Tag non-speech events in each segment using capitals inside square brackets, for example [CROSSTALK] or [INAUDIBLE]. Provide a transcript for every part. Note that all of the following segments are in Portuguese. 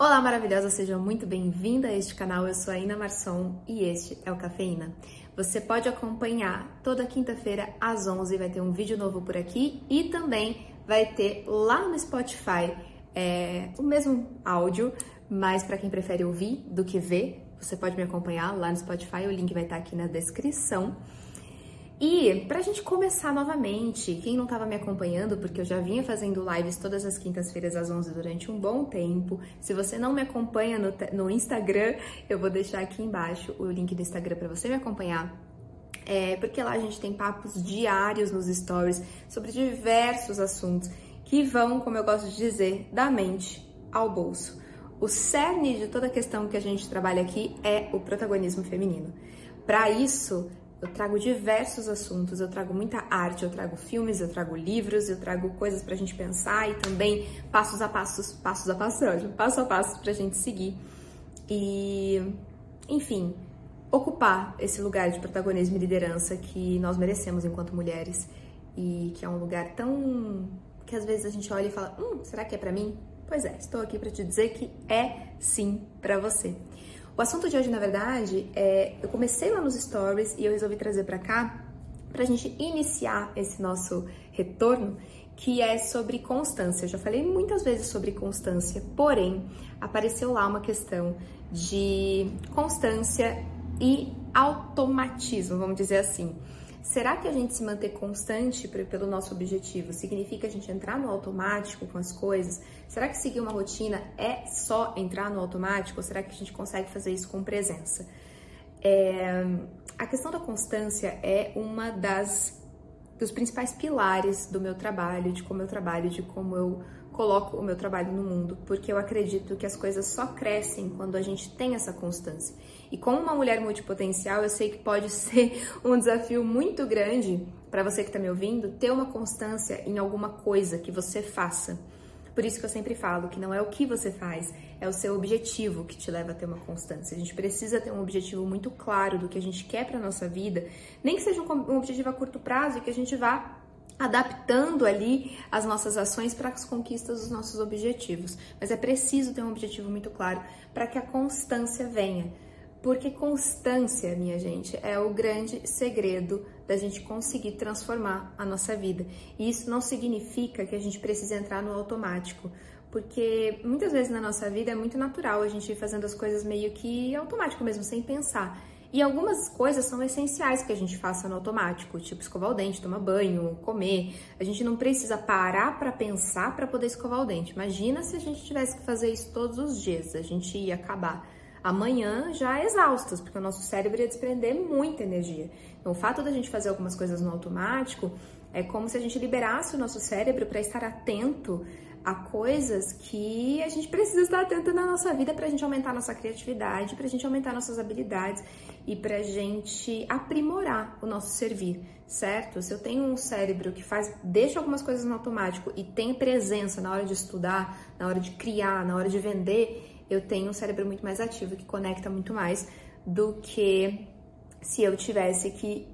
Olá, maravilhosa, seja muito bem-vinda a este canal. Eu sou a Ina Marçom e este é o Cafeína. Você pode acompanhar toda quinta-feira às 11, vai ter um vídeo novo por aqui e também vai ter lá no Spotify é, o mesmo áudio, mas para quem prefere ouvir do que ver, você pode me acompanhar lá no Spotify, o link vai estar aqui na descrição. E para a gente começar novamente, quem não estava me acompanhando, porque eu já vinha fazendo lives todas as quintas-feiras às 11 durante um bom tempo, se você não me acompanha no, no Instagram, eu vou deixar aqui embaixo o link do Instagram para você me acompanhar. É, porque lá a gente tem papos diários nos stories sobre diversos assuntos que vão, como eu gosto de dizer, da mente ao bolso. O cerne de toda a questão que a gente trabalha aqui é o protagonismo feminino. Para isso, eu trago diversos assuntos, eu trago muita arte, eu trago filmes, eu trago livros, eu trago coisas pra gente pensar e também passos a passos, passos a passos, [LAUGHS] passo a passo pra gente seguir. E, enfim, ocupar esse lugar de protagonismo e liderança que nós merecemos enquanto mulheres e que é um lugar tão que às vezes a gente olha e fala, hum, será que é para mim? Pois é, estou aqui para te dizer que é sim para você. O assunto de hoje, na verdade, é eu comecei lá nos stories e eu resolvi trazer para cá para a gente iniciar esse nosso retorno, que é sobre constância. Eu já falei muitas vezes sobre constância, porém apareceu lá uma questão de constância e automatismo, vamos dizer assim. Será que a gente se manter constante pelo nosso objetivo significa a gente entrar no automático com as coisas? Será que seguir uma rotina é só entrar no automático ou será que a gente consegue fazer isso com presença? É, a questão da constância é uma das dos principais pilares do meu trabalho, de como eu trabalho, de como eu coloco o meu trabalho no mundo, porque eu acredito que as coisas só crescem quando a gente tem essa constância. E como uma mulher multipotencial, eu sei que pode [LAUGHS] ser um desafio muito grande para você que está me ouvindo ter uma constância em alguma coisa que você faça. Por isso que eu sempre falo que não é o que você faz, é o seu objetivo que te leva a ter uma constância. A gente precisa ter um objetivo muito claro do que a gente quer para nossa vida, nem que seja um objetivo a curto prazo e que a gente vá adaptando ali as nossas ações para as conquistas dos nossos objetivos. Mas é preciso ter um objetivo muito claro para que a constância venha. Porque constância, minha gente, é o grande segredo da gente conseguir transformar a nossa vida. E isso não significa que a gente precise entrar no automático, porque muitas vezes na nossa vida é muito natural a gente ir fazendo as coisas meio que automático mesmo, sem pensar. E algumas coisas são essenciais que a gente faça no automático, tipo escovar o dente, tomar banho, comer. A gente não precisa parar para pensar para poder escovar o dente. Imagina se a gente tivesse que fazer isso todos os dias, a gente ia acabar amanhã já exaustas, porque o nosso cérebro ia desprender muita energia. Então, o fato da gente fazer algumas coisas no automático é como se a gente liberasse o nosso cérebro para estar atento a coisas que a gente precisa estar atento na nossa vida para a gente aumentar nossa criatividade, para a gente aumentar nossas habilidades e para a gente aprimorar o nosso servir, certo? Se eu tenho um cérebro que faz, deixa algumas coisas no automático e tem presença na hora de estudar, na hora de criar, na hora de vender, eu tenho um cérebro muito mais ativo que conecta muito mais do que se eu tivesse que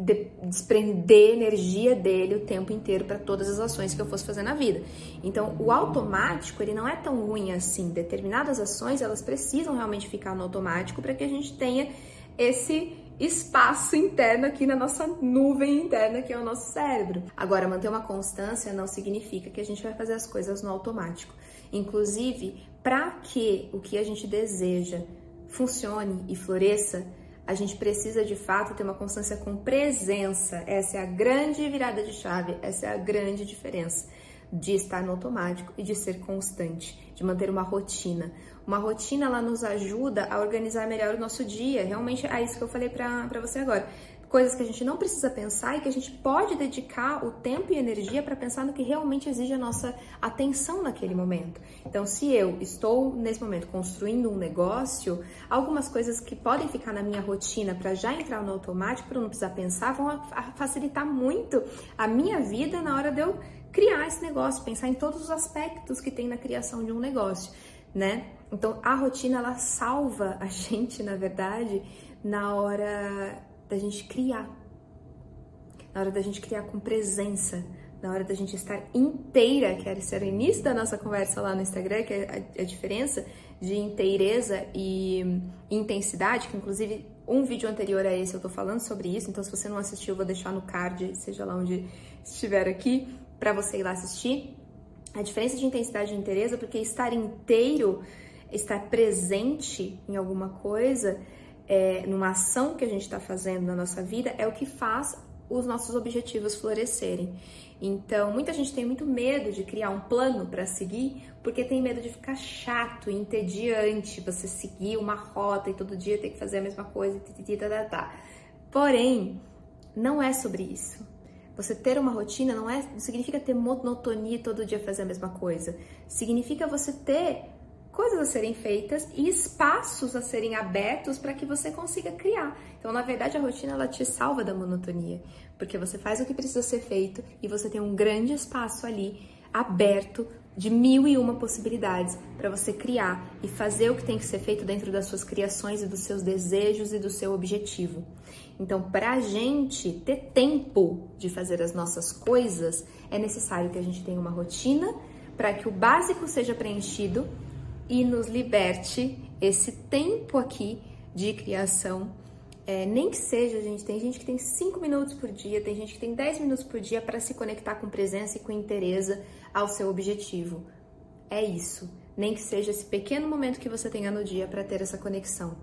de, desprender energia dele o tempo inteiro para todas as ações que eu fosse fazer na vida. Então, o automático, ele não é tão ruim assim. Determinadas ações, elas precisam realmente ficar no automático para que a gente tenha esse espaço interno aqui na nossa nuvem interna, que é o nosso cérebro. Agora, manter uma constância não significa que a gente vai fazer as coisas no automático. Inclusive, para que o que a gente deseja funcione e floresça, a gente precisa de fato ter uma constância com presença. Essa é a grande virada de chave, essa é a grande diferença de estar no automático e de ser constante, de manter uma rotina. Uma rotina ela nos ajuda a organizar melhor o nosso dia. Realmente é isso que eu falei para você agora coisas que a gente não precisa pensar e que a gente pode dedicar o tempo e energia para pensar no que realmente exige a nossa atenção naquele momento. Então, se eu estou nesse momento construindo um negócio, algumas coisas que podem ficar na minha rotina para já entrar no automático, para não precisar pensar, vão facilitar muito a minha vida na hora de eu criar esse negócio, pensar em todos os aspectos que tem na criação de um negócio, né? Então, a rotina ela salva a [LAUGHS] gente, na verdade, na hora da gente criar. Na hora da gente criar com presença, na hora da gente estar inteira, que era ser o início da nossa conversa lá no Instagram, que é a, a diferença de inteireza e intensidade, que inclusive um vídeo anterior a esse eu tô falando sobre isso, então se você não assistiu, eu vou deixar no card, seja lá onde estiver aqui, para você ir lá assistir. A diferença de intensidade e inteireza, porque estar inteiro, estar presente em alguma coisa, é, numa ação que a gente está fazendo na nossa vida, é o que faz os nossos objetivos florescerem. Então, muita gente tem muito medo de criar um plano para seguir, porque tem medo de ficar chato, entediante, você seguir uma rota e todo dia ter que fazer a mesma coisa, tá, tá, tá. Porém, não é sobre isso. Você ter uma rotina não, é, não significa ter monotonia todo dia fazer a mesma coisa. Significa você ter coisas a serem feitas e espaços a serem abertos para que você consiga criar. Então, na verdade, a rotina ela te salva da monotonia, porque você faz o que precisa ser feito e você tem um grande espaço ali aberto de mil e uma possibilidades para você criar e fazer o que tem que ser feito dentro das suas criações e dos seus desejos e do seu objetivo. Então, para a gente ter tempo de fazer as nossas coisas, é necessário que a gente tenha uma rotina para que o básico seja preenchido e nos liberte esse tempo aqui de criação. É, nem que seja, gente, tem gente que tem 5 minutos por dia, tem gente que tem 10 minutos por dia para se conectar com presença e com interesse ao seu objetivo. É isso. Nem que seja esse pequeno momento que você tenha no dia para ter essa conexão.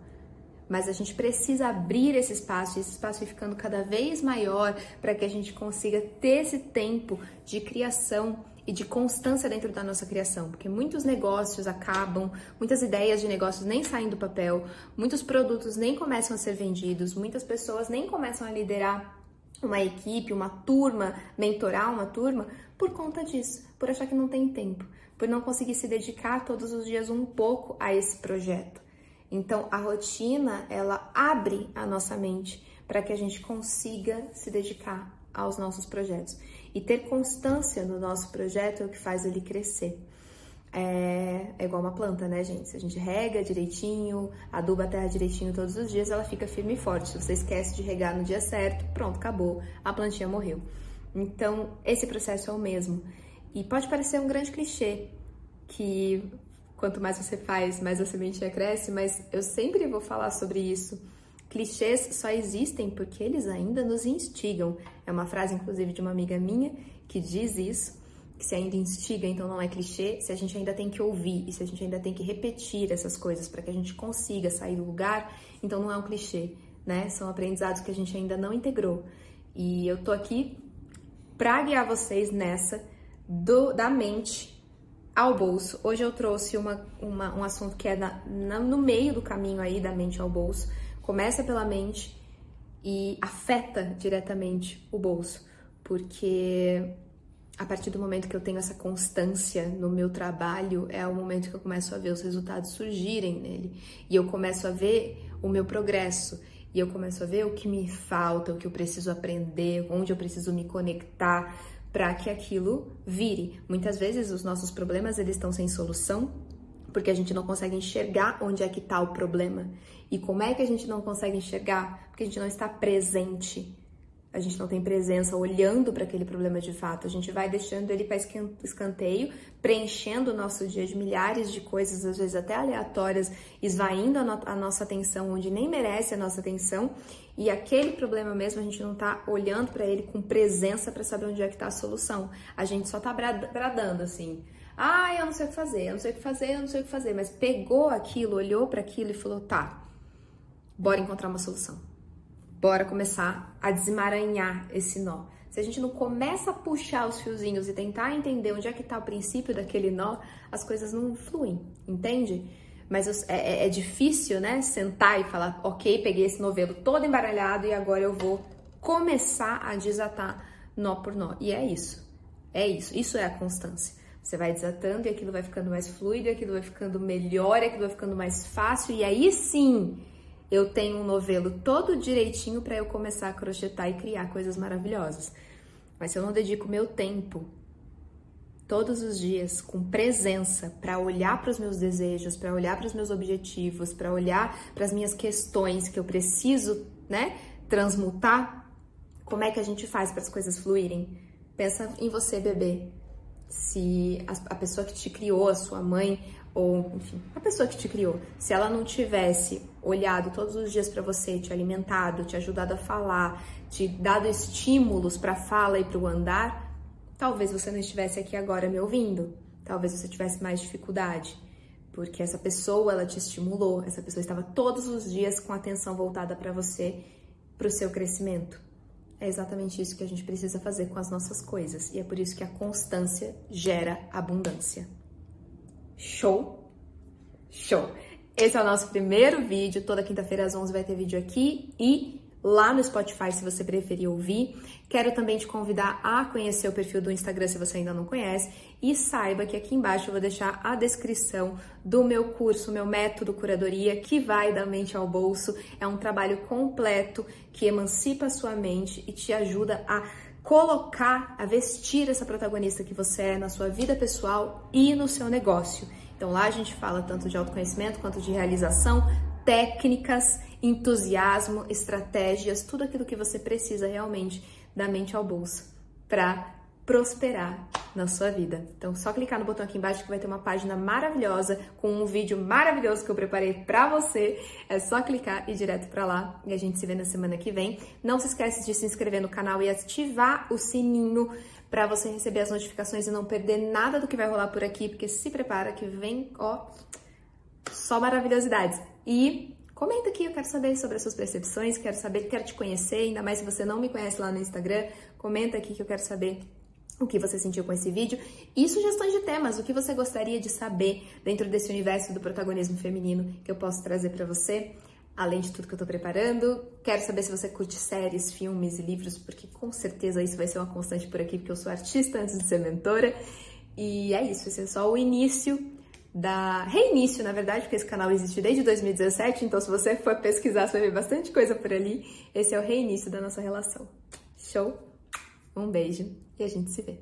Mas a gente precisa abrir esse espaço, e esse espaço vai ficando cada vez maior para que a gente consiga ter esse tempo de criação e de constância dentro da nossa criação, porque muitos negócios acabam, muitas ideias de negócios nem saem do papel, muitos produtos nem começam a ser vendidos, muitas pessoas nem começam a liderar uma equipe, uma turma, mentorar uma turma por conta disso, por achar que não tem tempo, por não conseguir se dedicar todos os dias um pouco a esse projeto. Então, a rotina, ela abre a nossa mente para que a gente consiga se dedicar aos nossos projetos. E ter constância no nosso projeto é o que faz ele crescer. É, é, igual uma planta, né, gente? Se a gente rega direitinho, aduba a terra direitinho todos os dias, ela fica firme e forte. Se você esquece de regar no dia certo, pronto, acabou, a plantinha morreu. Então, esse processo é o mesmo. E pode parecer um grande clichê, que quanto mais você faz, mais a sementinha cresce, mas eu sempre vou falar sobre isso Clichês só existem porque eles ainda nos instigam. É uma frase, inclusive, de uma amiga minha que diz isso, que se ainda instiga, então não é clichê, se a gente ainda tem que ouvir e se a gente ainda tem que repetir essas coisas para que a gente consiga sair do lugar, então não é um clichê, né? São aprendizados que a gente ainda não integrou. E eu tô aqui para guiar vocês nessa do, da mente ao bolso. Hoje eu trouxe uma, uma um assunto que é na, na, no meio do caminho aí da mente ao bolso, começa pela mente e afeta diretamente o bolso, porque a partir do momento que eu tenho essa constância no meu trabalho, é o momento que eu começo a ver os resultados surgirem nele e eu começo a ver o meu progresso e eu começo a ver o que me falta, o que eu preciso aprender, onde eu preciso me conectar para que aquilo vire. Muitas vezes os nossos problemas eles estão sem solução porque a gente não consegue enxergar onde é que está o problema. E como é que a gente não consegue enxergar? Porque a gente não está presente. A gente não tem presença olhando para aquele problema de fato. A gente vai deixando ele para escanteio, preenchendo o nosso dia de milhares de coisas, às vezes até aleatórias, esvaindo a, no a nossa atenção onde nem merece a nossa atenção. E aquele problema mesmo, a gente não está olhando para ele com presença para saber onde é que está a solução. A gente só está bradando assim. Ah, eu não sei o que fazer, eu não sei o que fazer, eu não sei o que fazer. Mas pegou aquilo, olhou para aquilo e falou: tá, bora encontrar uma solução. Bora começar a desemaranhar esse nó. Se a gente não começa a puxar os fiozinhos e tentar entender onde é que está o princípio daquele nó, as coisas não fluem, entende? Mas é, é, é difícil, né? Sentar e falar, ok, peguei esse novelo todo embaralhado e agora eu vou começar a desatar nó por nó. E é isso. É isso. Isso é a constância. Você vai desatando e aquilo vai ficando mais fluido, aquilo vai ficando melhor, aquilo vai ficando mais fácil e aí sim eu tenho um novelo todo direitinho para eu começar a crochetar e criar coisas maravilhosas. Mas se eu não dedico meu tempo todos os dias com presença para olhar para os meus desejos, para olhar para os meus objetivos, para olhar para as minhas questões que eu preciso, né, transmutar, como é que a gente faz para as coisas fluírem? Pensa em você, bebê. Se a pessoa que te criou, a sua mãe, ou enfim, a pessoa que te criou, se ela não tivesse olhado todos os dias para você, te alimentado, te ajudado a falar, te dado estímulos para fala e para o andar, talvez você não estivesse aqui agora me ouvindo. Talvez você tivesse mais dificuldade, porque essa pessoa ela te estimulou, essa pessoa estava todos os dias com a atenção voltada para você, para o seu crescimento. É exatamente isso que a gente precisa fazer com as nossas coisas, e é por isso que a constância gera abundância. Show? Show! Esse é o nosso primeiro vídeo. Toda quinta-feira às 11 vai ter vídeo aqui e lá no Spotify, se você preferir ouvir. Quero também te convidar a conhecer o perfil do Instagram se você ainda não conhece e saiba que aqui embaixo eu vou deixar a descrição do meu curso, meu método curadoria que vai da mente ao bolso. É um trabalho completo que emancipa a sua mente e te ajuda a colocar, a vestir essa protagonista que você é na sua vida pessoal e no seu negócio. Então lá a gente fala tanto de autoconhecimento quanto de realização, técnicas, entusiasmo, estratégias, tudo aquilo que você precisa realmente da mente ao bolso para prosperar na sua vida. Então, só clicar no botão aqui embaixo que vai ter uma página maravilhosa com um vídeo maravilhoso que eu preparei para você. É só clicar e ir direto para lá e a gente se vê na semana que vem. Não se esquece de se inscrever no canal e ativar o sininho para você receber as notificações e não perder nada do que vai rolar por aqui, porque se prepara que vem, ó, só maravilhosidades. E Comenta aqui, eu quero saber sobre as suas percepções, quero saber, quero te conhecer, ainda mais se você não me conhece lá no Instagram, comenta aqui que eu quero saber o que você sentiu com esse vídeo e sugestões de temas, o que você gostaria de saber dentro desse universo do protagonismo feminino que eu posso trazer para você, além de tudo que eu tô preparando. Quero saber se você curte séries, filmes e livros, porque com certeza isso vai ser uma constante por aqui, porque eu sou artista antes de ser mentora. E é isso, esse é só o início da reinício, na verdade, porque esse canal existe desde 2017, então se você for pesquisar, você vai ver bastante coisa por ali. Esse é o reinício da nossa relação. Show? Um beijo e a gente se vê.